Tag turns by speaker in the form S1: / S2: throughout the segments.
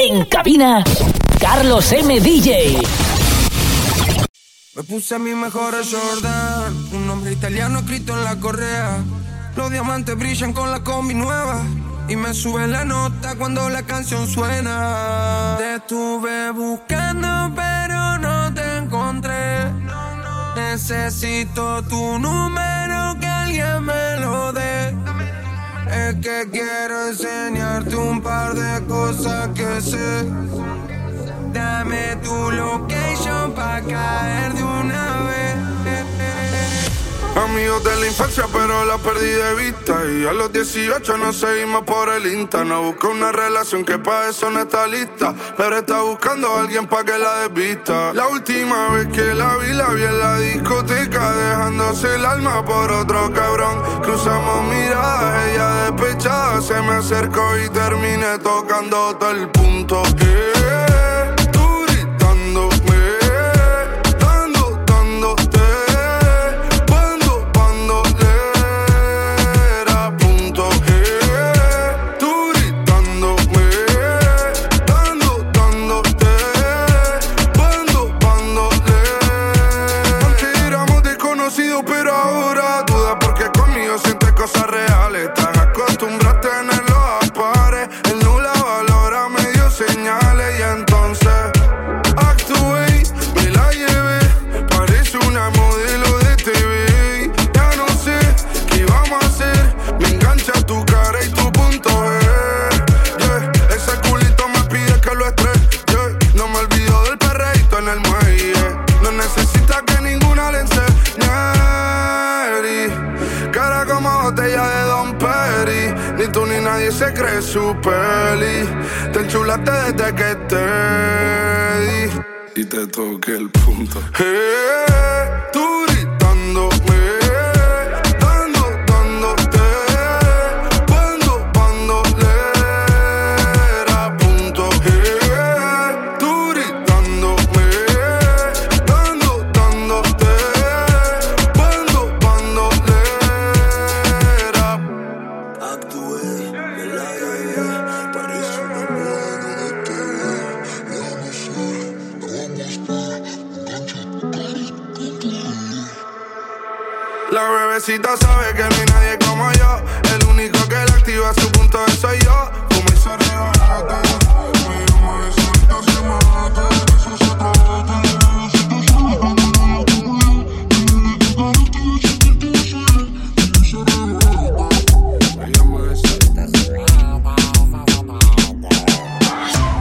S1: En cabina, Carlos M. DJ.
S2: Me puse mi mejor Jordan, un nombre italiano escrito en la correa. Los diamantes brillan con la combi nueva. Y me sube la nota cuando la canción suena. Te estuve buscando, pero no te encontré. Necesito tu número, que alguien me lo dé. Es que quiero enseñarte un par de cosas que sé. Dame tu location pa' caer de una vez.
S3: Amigos de la infancia, pero la perdí de vista. Y a los 18 no seguimos por el Insta. No busco una relación que pa' eso no está lista. Pero está buscando a alguien pa' que la desvista. La última vez que la vi, la vi en la discoteca. Dejándose el alma por otro cabrón. Cruzamos miradas, ella despechada. Se me acercó y terminé tocando todo el punto. Eh, nadie se cree su peli. Te enchulaste desde que te di. Y te toqué el punto. Eh, tú sabe que no hay nadie como yo. El único que la activa su punto de soy yo. Como arrebata. Me llama de suelta, se mata. De eso se trata.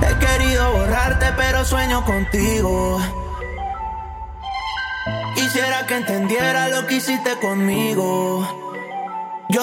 S4: He querido borrarte, pero sueño contigo. Quisiera que entendiera lo que hiciste conmigo.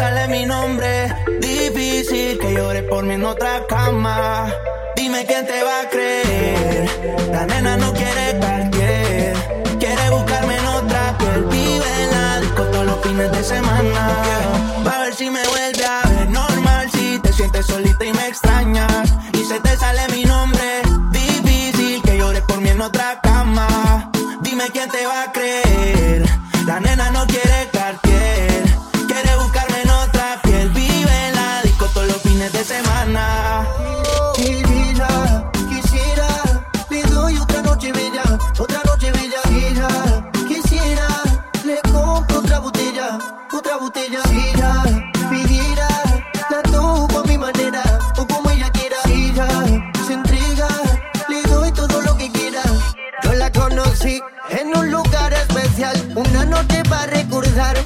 S4: sale mi nombre. Difícil que llores por mí en otra cama. Dime quién te va a creer. La nena no quiere cualquier. Quiere buscarme en otra piel. Vive en la disco todos los fines de semana. Va a ver si me vuelve a ver normal. Si te sientes solita y me extrañas. Y se te sale mi nombre. Difícil que llores por mí en otra cama. Dime quién te va a creer.
S5: Una noche para recordar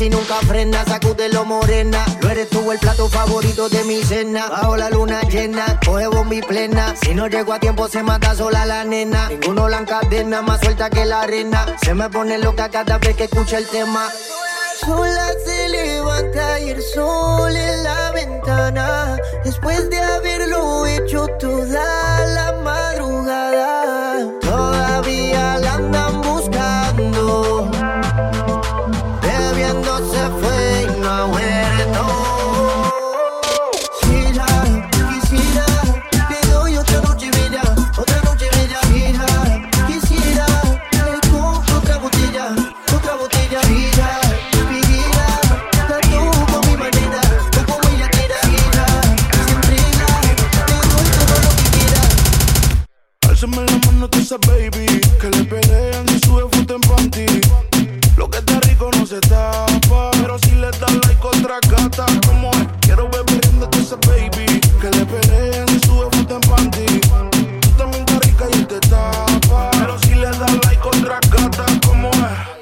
S5: y nunca frena, sacude lo morena. Lo eres tú el plato favorito de mi cena. Bajo la luna llena, coge bombi plena. Si no llego a tiempo se mata sola la nena. Ninguno la encadena, más suelta que la arena. Se me pone loca cada vez que escucha el tema. Sola se levanta y el sol en la ventana. Después de haberlo hecho toda la madrugada.
S6: Pero si le das like otra gata Como es, quiero ver tú esa baby Que le pelean y sube foto en panty Tú también estás rica y él te tapa Pero si le das like otra gata Como es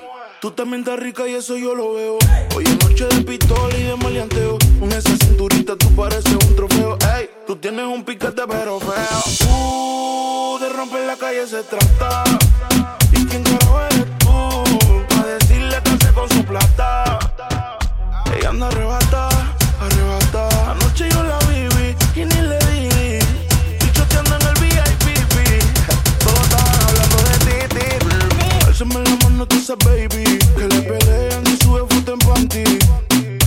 S6: Tú también estás rica y eso yo lo veo. Hoy es noche de pistola y de maleanteo. Con esa cinturita tú pareces un trofeo. Ey, tú tienes un piquete pero feo. Uh, de romper la calle se trata. ¿Y quién carajo eres tú? Pa' decirle que hace con su plata. Arrebata, arrebata. Anoche yo la viví y ni le di. Bichoteando en el VIP. Todos estaban hablando de ti, ti. Álzame la mano tú esa baby Que le pelean y sube foto en panty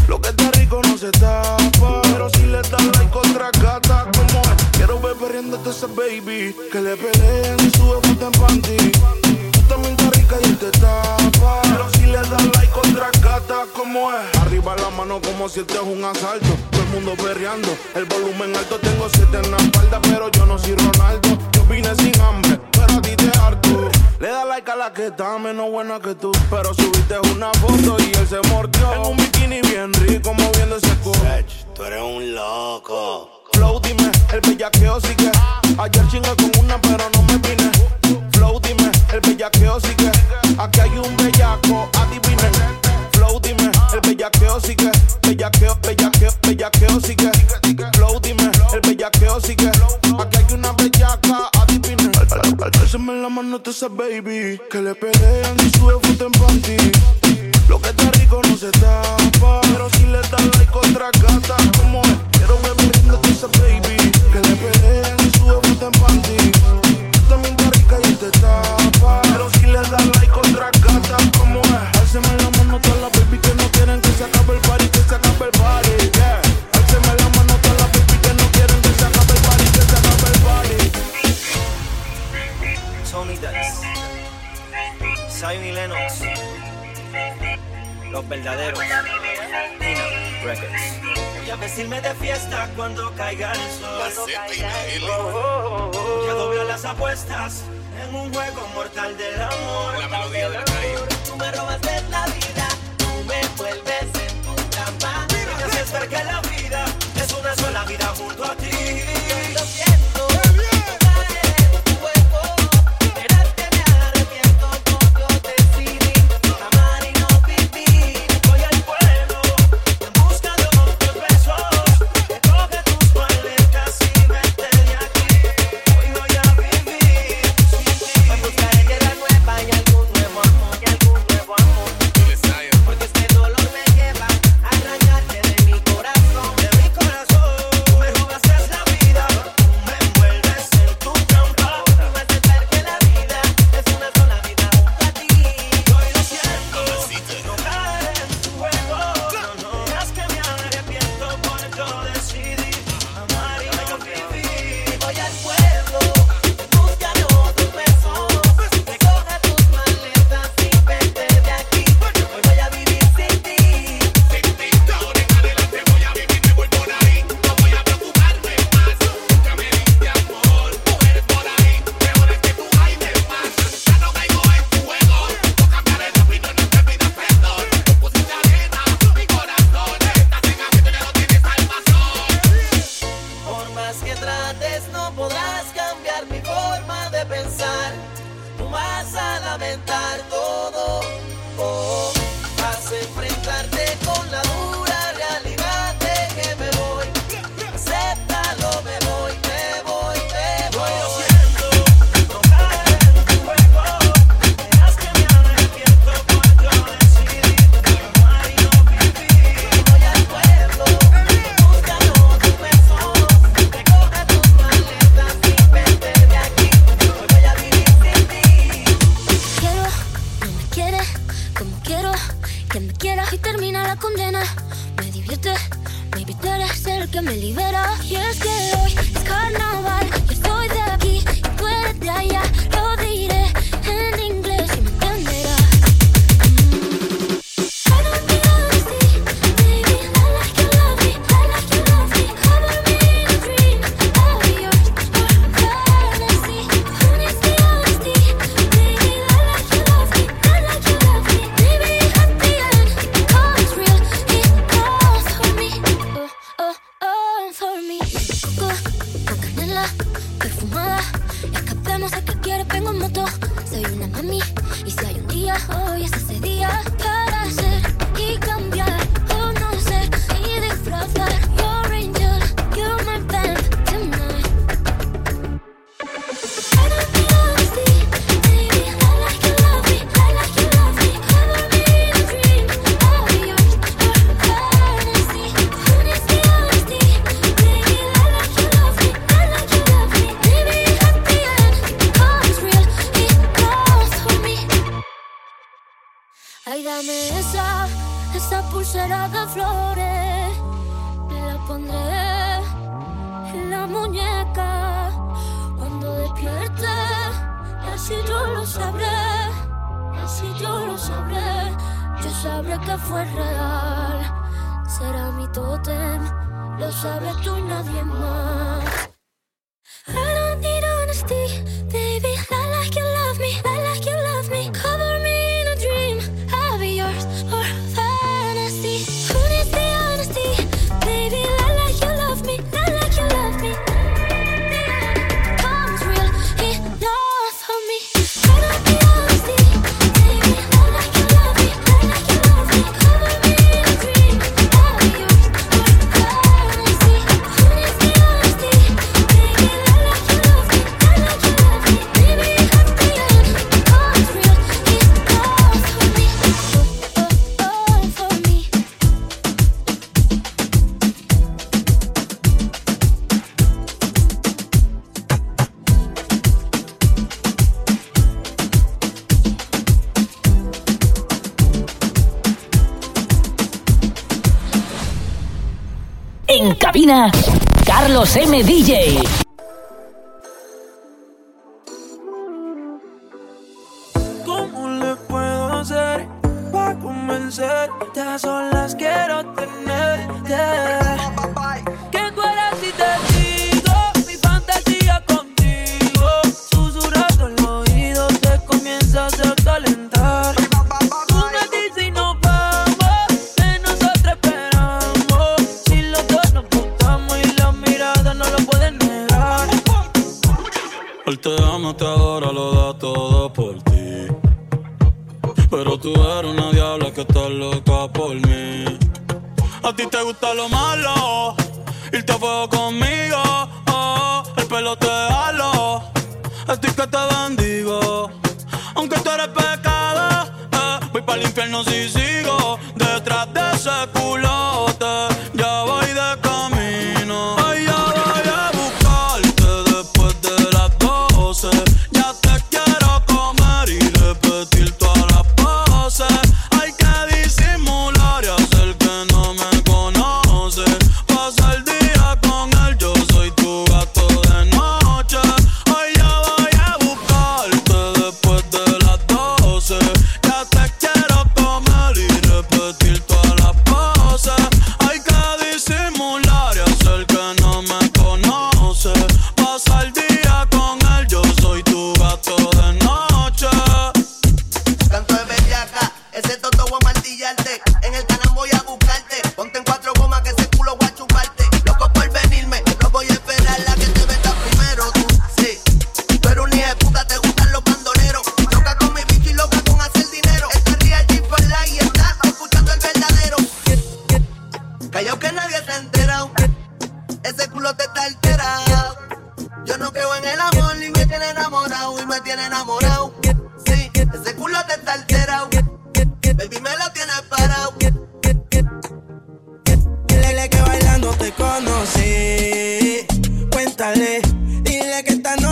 S6: Lo que está rico no se tapa Pero si le das like otra gata Como quiero ver perdiendo a esa baby Que le pelean y sube foto en panty Tú también estás rica y te tapa Pero si le das like otra gata Como es, arriba la mano como si este es un asalto Todo el mundo perreando, el volumen alto Tengo siete en la espalda pero yo no soy Ronaldo Yo vine sin hambre, pero a ti te harto le da like a la que está menos buena que tú. Pero subiste una foto y él se mordió. En un bikini bien rico, moviendo ese culo.
S7: Tú eres un loco.
S6: Flow, dime, el bellaqueo sigue. Ayer chingué con una, pero no me vine. Flow, dime, el bellaqueo sigue. Aquí hay un bellaco, adivinen. Flow, dime, el bellaqueo sigue. Bellaqueo, bellaqueo, bellaqueo sigue. Flow, dime, el bellaqueo sigue. Aquí hay una bellaca, adivinen. Álzame la mano tú esa baby Que le pelean y sube foto en panty Lo que está rico no se tapa Pero si le das like otra gata Como es, quiero ver bebiendo tú esa baby Que le pelean
S8: regálame esa, esa pulsera de flores. La pondré en la muñeca cuando despierte. Así yo lo sabré, así yo lo sabré. Yo sabré que fue real. Será mi tótem, lo sabes tú y nadie más.
S9: Carlos M. DJ.
S10: te
S11: gusta lo malo, irte a fuego conmigo.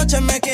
S11: noche me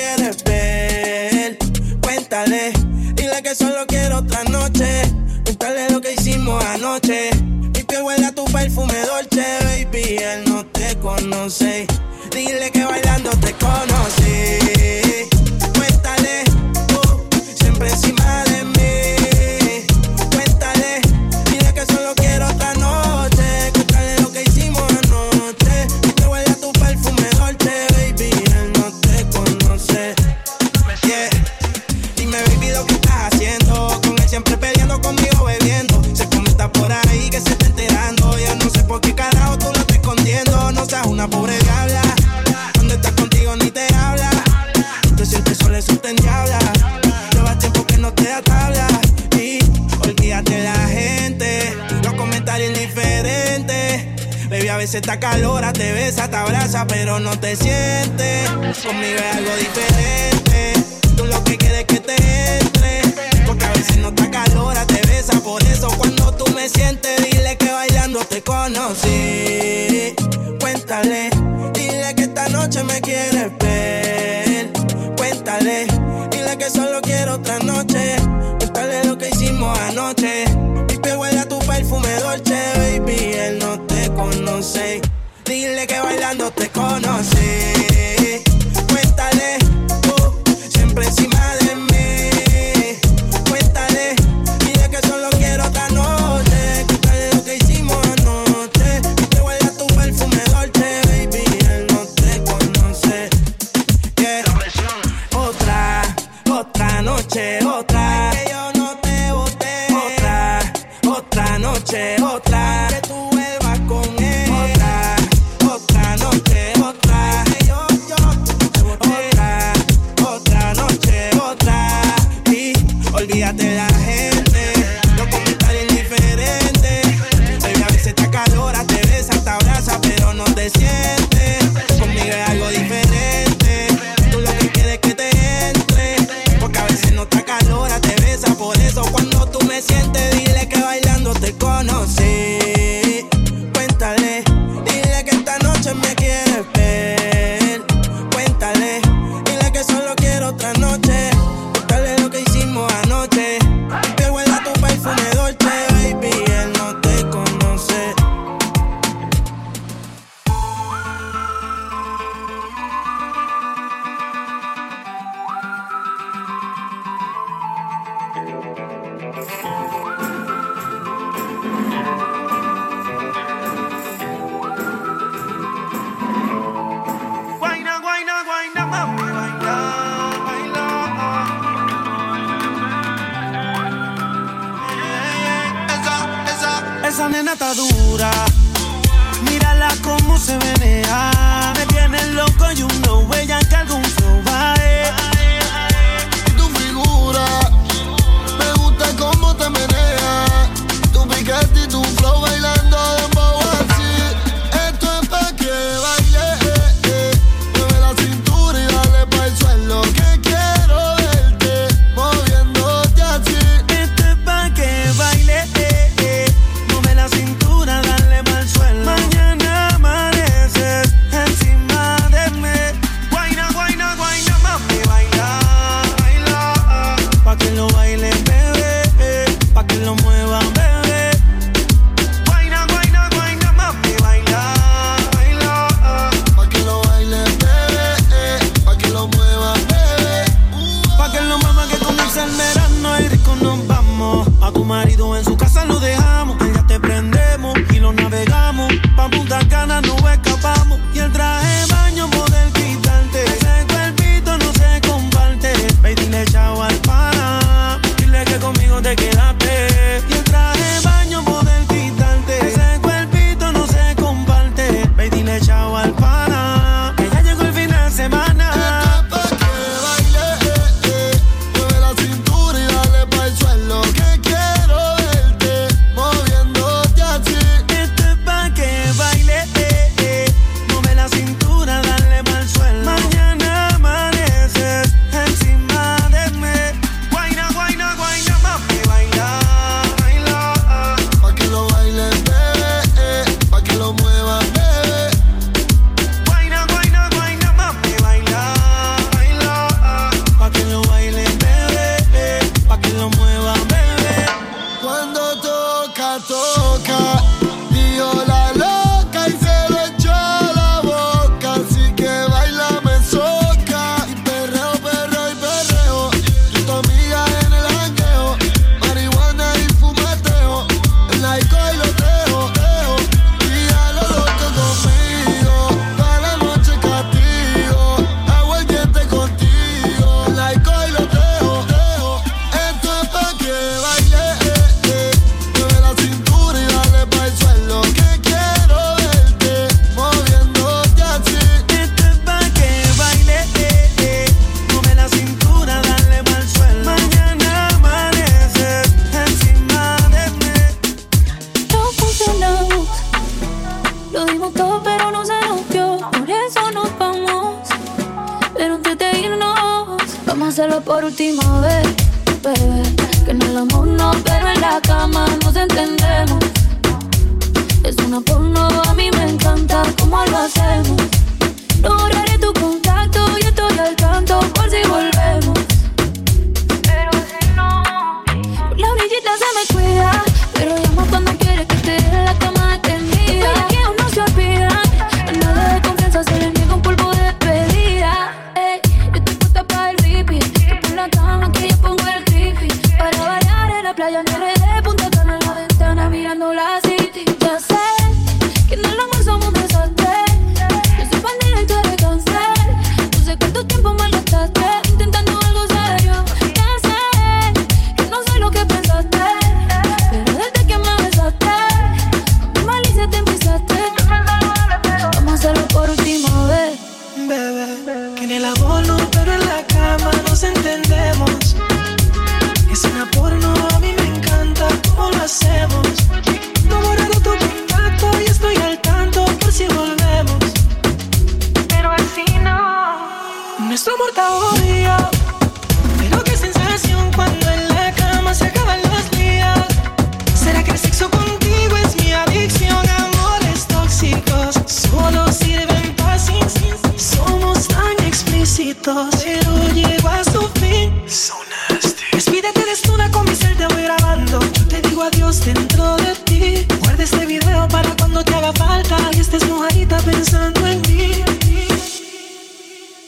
S4: pero llegó a
S12: su fin. Sonaste. Despídete de Stuna con mi ser, te voy grabando. Yo te digo adiós dentro de ti. Guarda este video para cuando te haga falta. Y estés mojadita pensando en mí.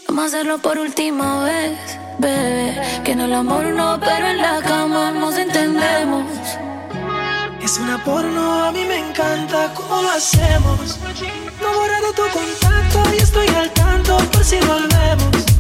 S9: Vamos a hacerlo por última vez, bebé. Que en el amor no, pero en la cama nos entendemos.
S12: Es una porno, a mí me encanta cómo lo hacemos. No he borrado tu contacto y estoy al tanto por si volvemos.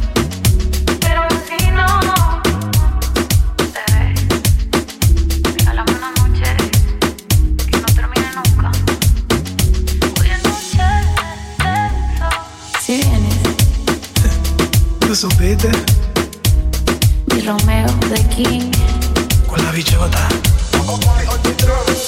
S12: sapete?
S9: Di Romeo,
S3: The King.
S13: Quella ricevata. Oh, oh, oh,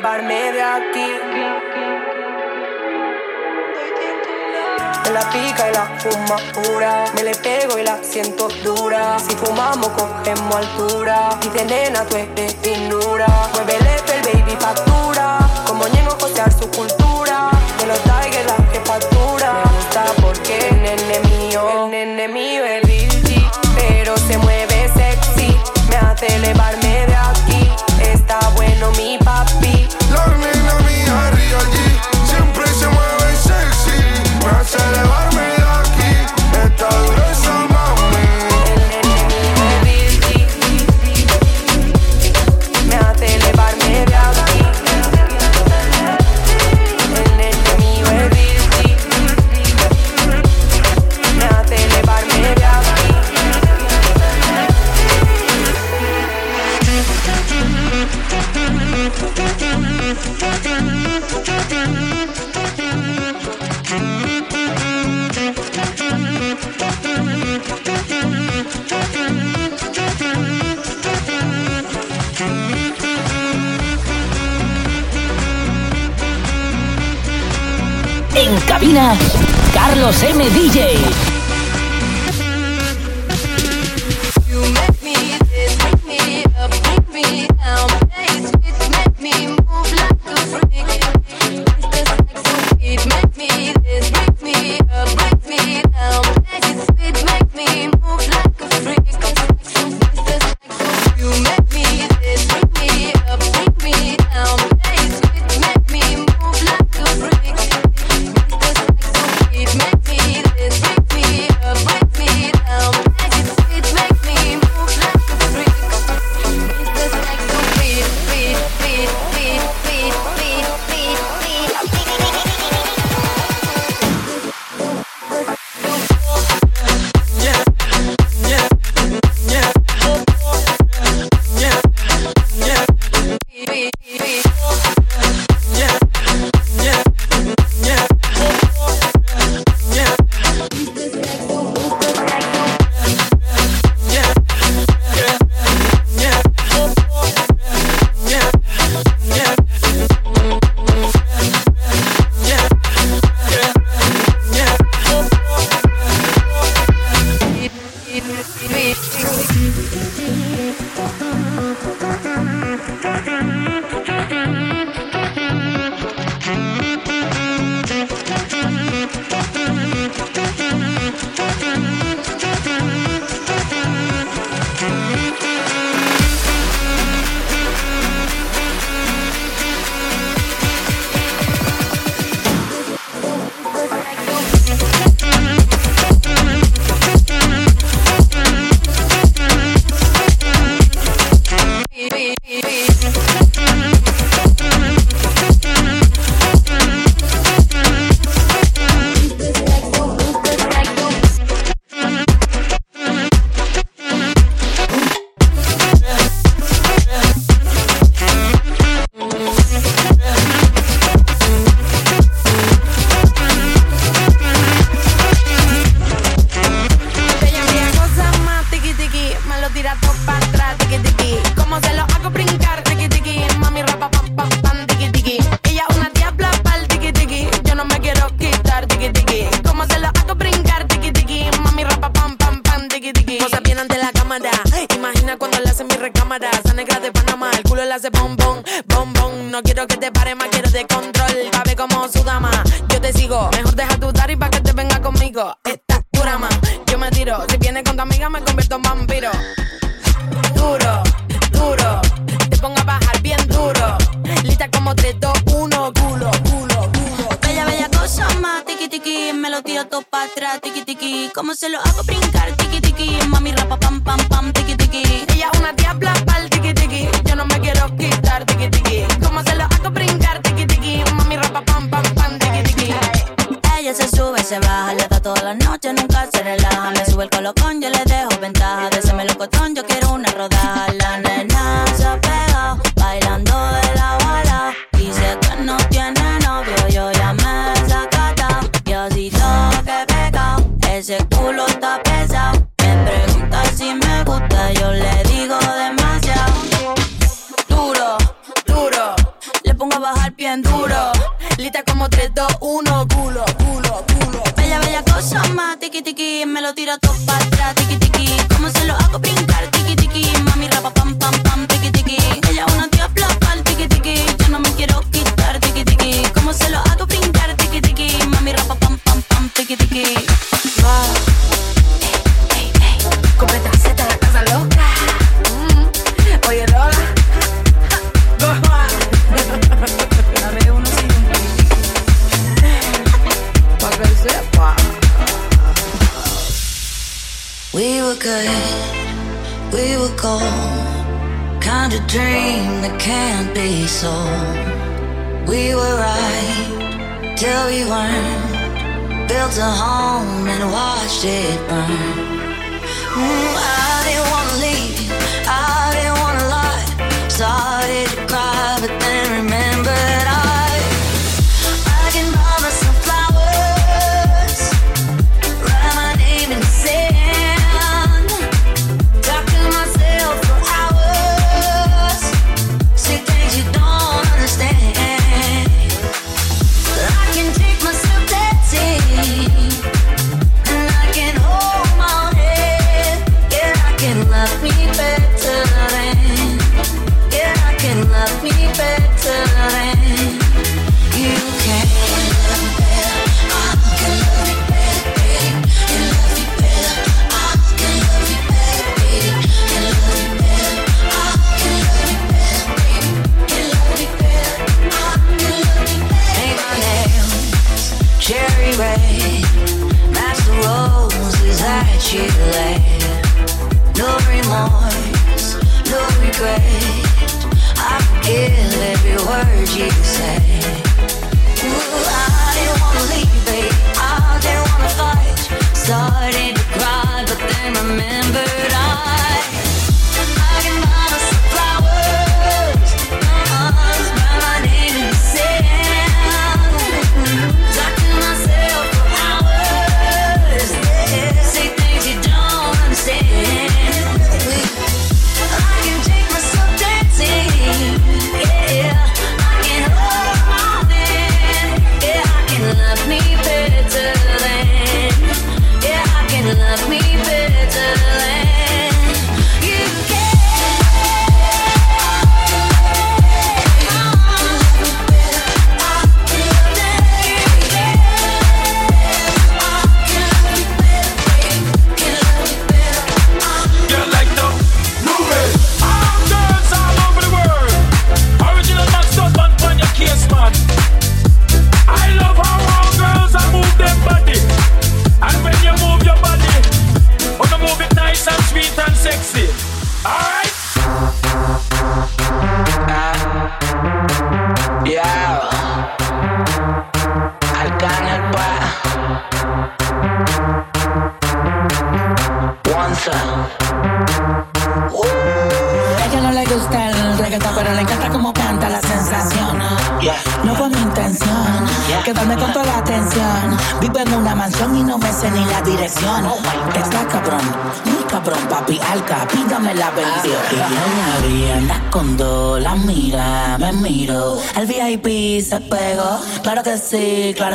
S13: llevarme de aquí.
S3: Me
S13: la pica y la fuma pura, me le pego y la siento dura. Si fumamos cogemos altura, dice nena tú eres finura. Muévele el baby factura, como llego a costear su cultura. De los tigers la que factura, me gusta porque el nene mío, el nene mío es Lil pero se mueve sexy, me hace elevarme de aquí. Está bueno mi
S3: la nena mía Ria G siempre se mueve sexy, me hace
S1: elevar Carlos M. DJ.
S14: No quiero que te pare más, quiero de control. Pa' ver cómo su dama. Yo te sigo, mejor deja tu y pa' que te venga conmigo. Esta dura más, yo me tiro. Si vienes con tu amiga, me convierto en vampiro. Duro, duro. Te pongo a bajar bien duro. Lista como 3, 2, 1, culo, culo, culo.
S15: Bella, bella cosa más, tiki tiki, me lo tiro todo para atrás, tiki tiki. ¿Cómo se lo hago brincar, tiki tiki? Mami rapa pam pam pam, tiki tiki.
S14: Ella es una diabla se
S15: baja, le da toda la noche, nunca se relaja. Me sube el colocón, yo le dejo ventaja. De ese melocotón, yo quiero una rodaja. La nena se ha pegado, bailando de la bala. Dice que no tiene novio, yo ya me he sacatao. Diosito, que pecado, ese culo está pesado. Me pregunta si me gusta, yo le digo demasiado.
S14: Duro, duro. Le pongo a bajar bien duro. Lista como 3, 2, 1, culo, culo, culo.
S15: Tiki tiki, me lo tiro todo para atrás, tiki tiki. ¿Cómo se lo hago good, we were gold. Kind of dream that can't be sold. We were right till we weren't. Built a home and watched it burn. Mm, I didn't wanna leave, I didn't wanna lie. Started
S1: years.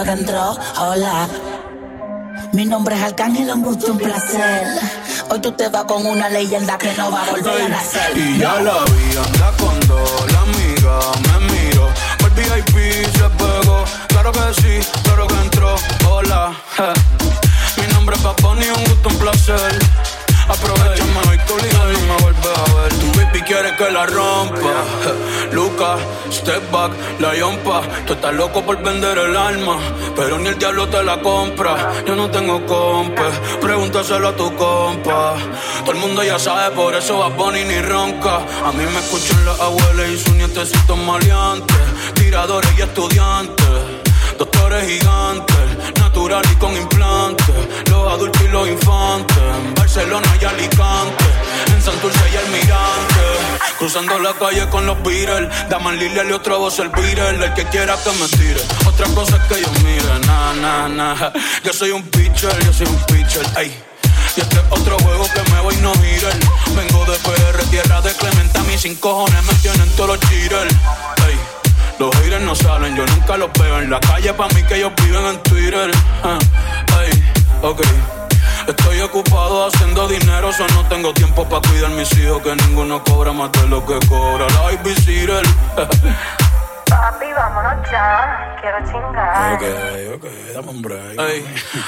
S1: Que. Hola. Mi nombre es Arcángel, un gusto, un placer. Hoy tú te vas con una leyenda que no va a volver a nacer.
S3: Y ya la vi, anda con dos,
S11: me miro. Por VIP se pegó, claro que sí, que la rompa. je. Luca, step back, la yompa. Tú estás loco por vender el alma, pero ni el diablo te la compra. Yo no tengo compa, pregúntaselo a tu compa. Todo el mundo ya sabe, por eso va Bonnie ni ronca. A mí me escuchan las abuelas y sus nietecitos maleantes. Tiradores y estudiantes. Doctores gigantes, natural y con implantes. Los adultos y los infantes. Barcelona y Alicante. Santurce y Almirante. Cruzando la calle con los Beatles. Daman Lilia y otro voz el Beatle. El que quiera que me tire. Otra cosa es que yo mire. Na, na, na. Yo soy un pitcher, yo soy un pitcher. Ey. Y este es otro juego que me voy no girar. Vengo de PR, tierra de Clementa. Mis cinco cojones me tienen todos los cheaters. Ey. Los haters no salen, yo nunca los veo en la calle. Pa' mí que ellos viven en Twitter. Ah, Ey, ok. Estoy ocupado haciendo dinero, solo no tengo tiempo para cuidar mis hijos. Que ninguno cobra más de lo que cobra la babysitter.
S13: Papi, vámonos ya. Quiero chingar.
S11: Ok, ok, dame un break. Ey,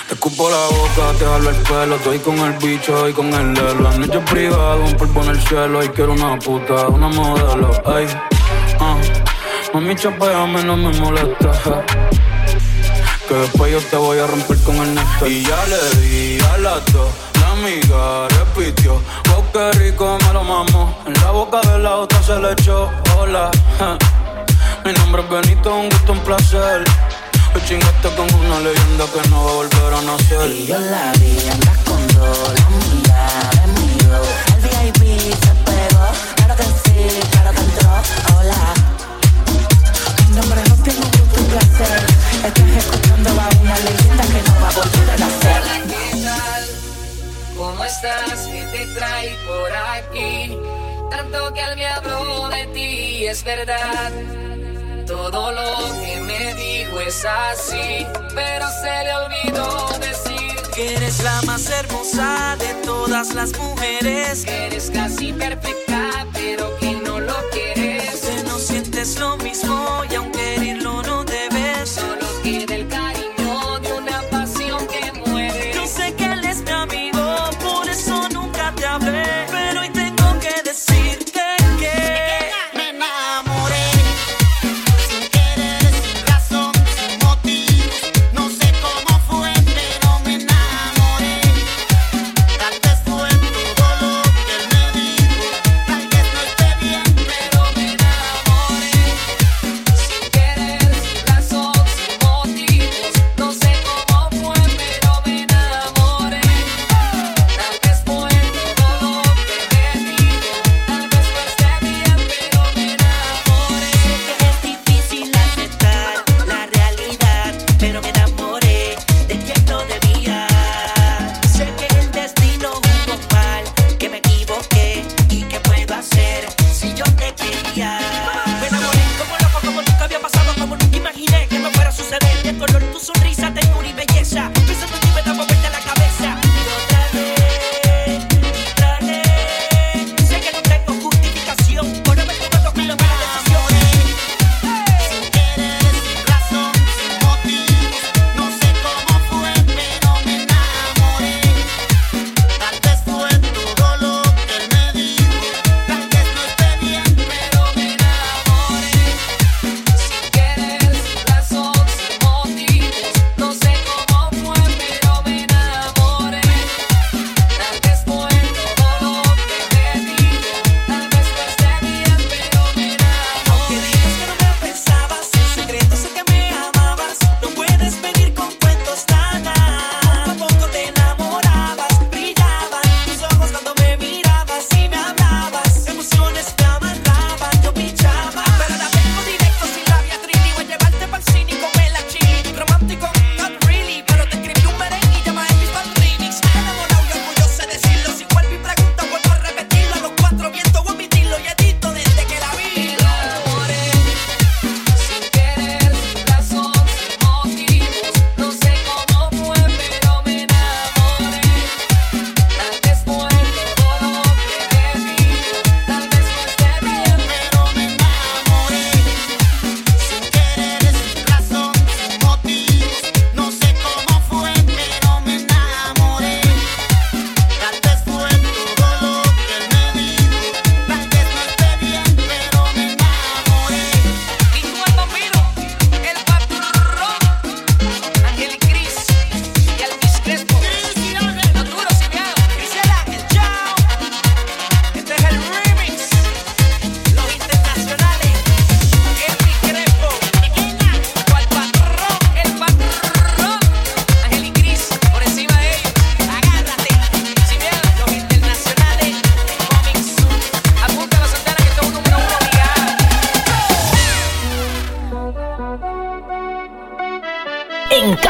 S11: te escupo la boca, te jalo el pelo. Estoy con el bicho y con el lelo. Han hecho privado, un polvo en el cielo. Y quiero una puta, una modelo. Ey, ah, mami, chapeame, no me molesta. Que después yo te voy a romper con el néctar. Y ya le di a las dos. La amiga repitió. Wow, qué rico me lo mamo. En la boca de la otra se le echó. Hola, ja. Mi nombre es Benito, un gusto, un placer. Hoy chingaste con una leyenda que no va a volver a nacer.
S1: Y yo la vi, andas con dos, la amiga me miró. El VIP se pegó, claro que sí, claro que entró. Hola. Mi nombre no tiene un gusto, un placer. Estás escuchando a una leyenda que no va a volver a nacer.
S16: ¿Qué tal? ¿Cómo estás? ¿Qué te trae por aquí? Tanto que me habló de ti, es verdad. Todo lo que me dijo es así, pero se le olvidó decir
S9: Que eres la más hermosa de todas las mujeres.
S16: que eres casi perfecta, pero que no lo quieres.
S9: Que no sientes lo mismo y aunque quererlo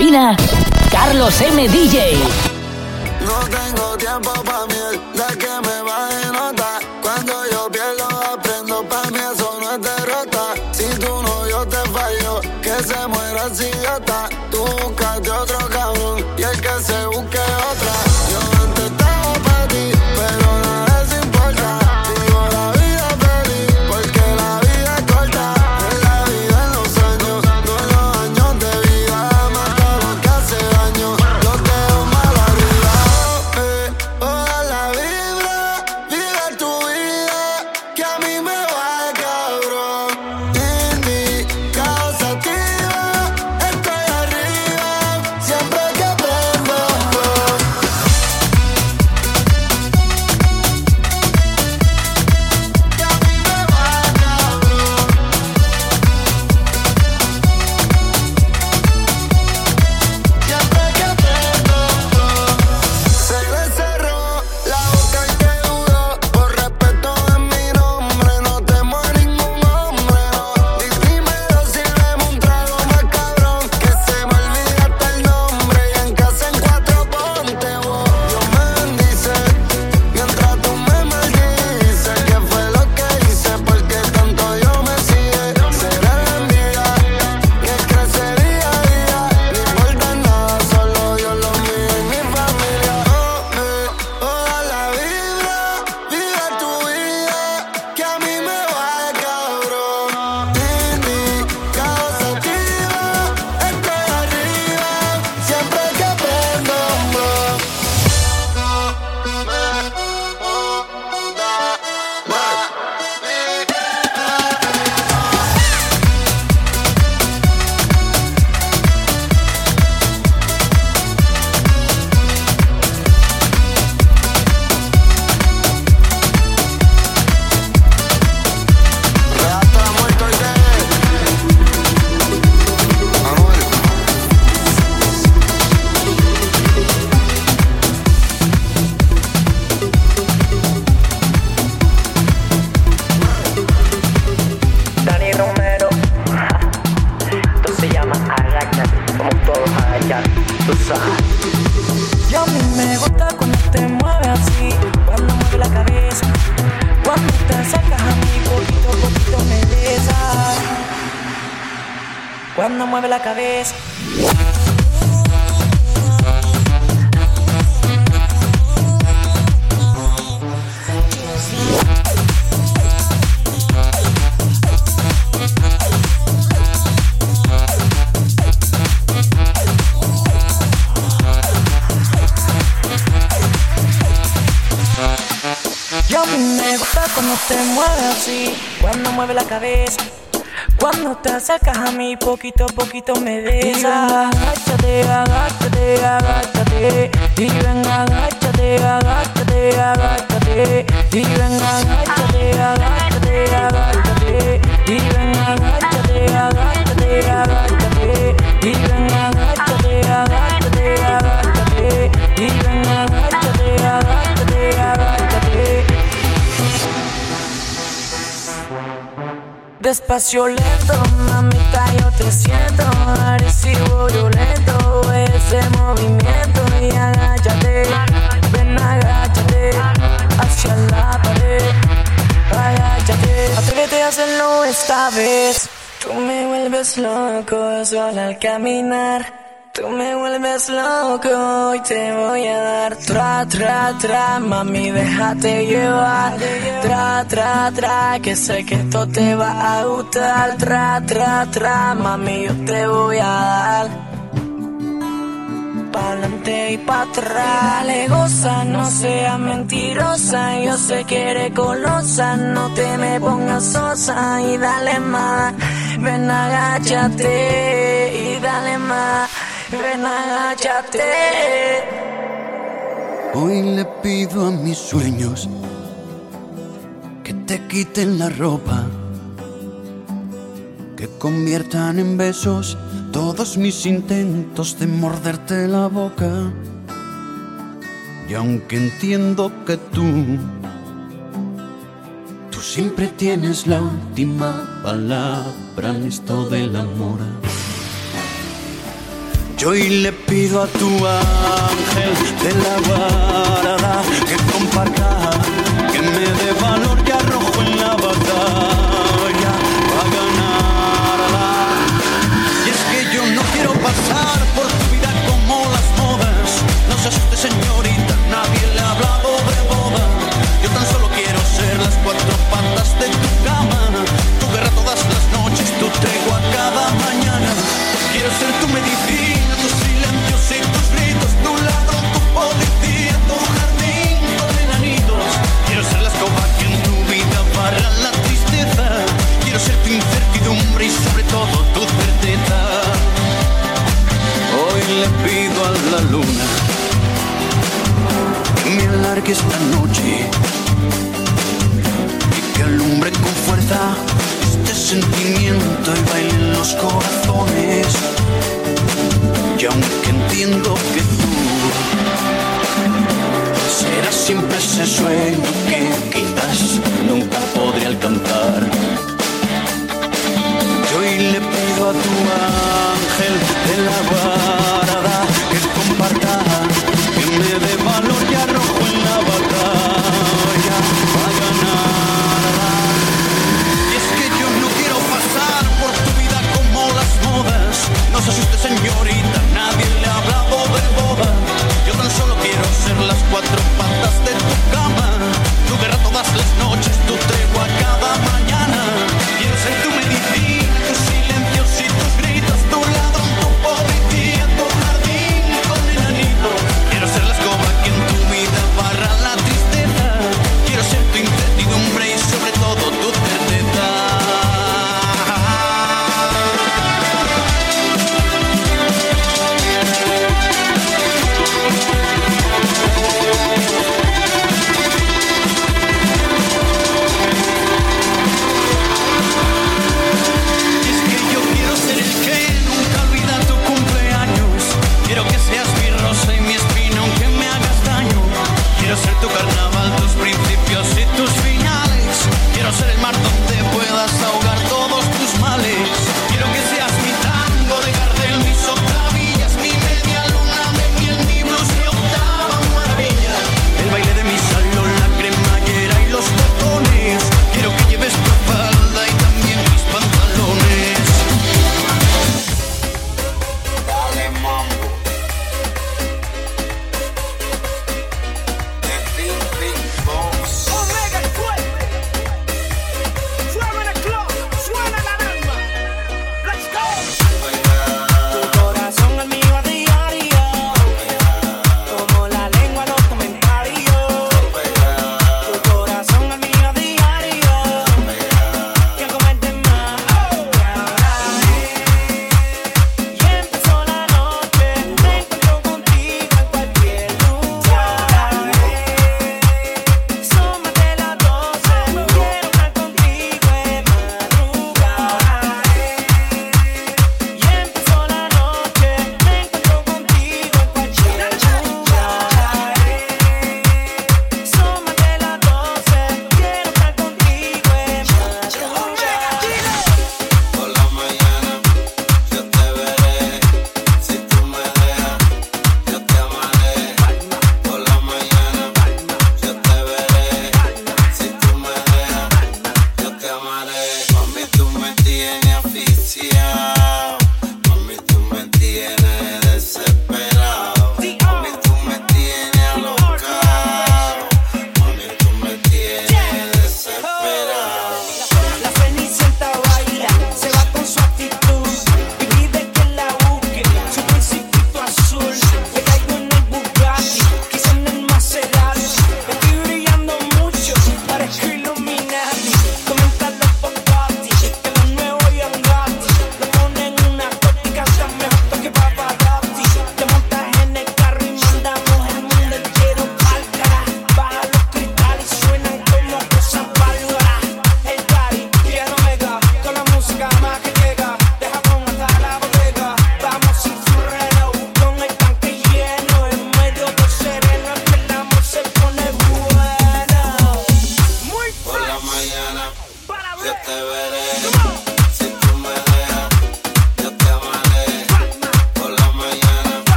S17: Argentina, Carlos M. DJ.
S18: No tengo tiempo pa' miel, de que me baje
S9: poquito a poquito me besas. Agáchate, agáchate, agáchate. Y venga, agáchate, agáchate, agáchate. Y venga, agáchate, agáchate, agáchate. Y venga, agáchate, agáchate, agáchate. Y venga, agáchate, agáchate, agáchate. Y venga, agáchate, agáchate, agáchate. Despacio Tú me vuelves loco solo al caminar Tú me vuelves loco y te voy a dar tra, tra, tra, mami, déjate llevar. Tra, tra, tra, que sé que esto te va a gustar. Tra, tra, tra, mami, yo te voy a dar. Pa'lante y pa' atrás, le goza, no sea mentirosa. Yo sé que eres colosa, no te me pongas sosa y dale más. Ven, agáchate y dale más. Ven, agáchate.
S11: Hoy le pido a mis sueños que te quiten la ropa, que conviertan en besos todos mis intentos de morderte la boca. Y aunque entiendo que tú, tú siempre tienes la última palabra en esto del amor. Yo hoy le pido a tu ángel de la guarda que comparta, que me dé valor y arrojo en la batalla patas de tu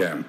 S17: Yeah.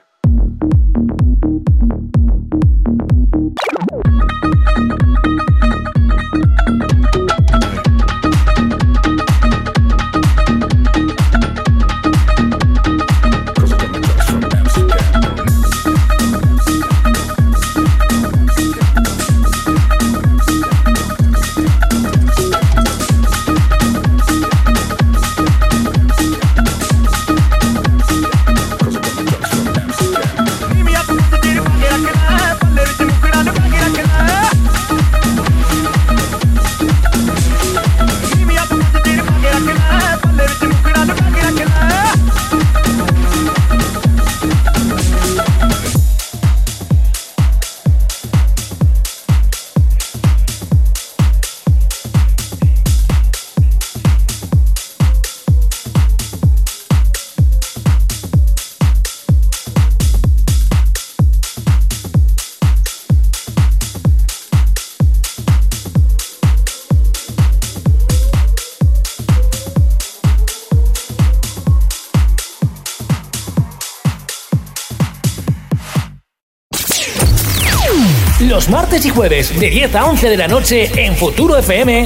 S17: martes y jueves de 10 a 11 de la noche en Futuro FM,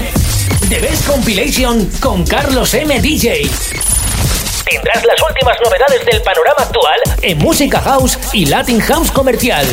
S17: The Best Compilation con Carlos M. DJ. Tendrás las últimas novedades del panorama actual en música house y Latin House comercial.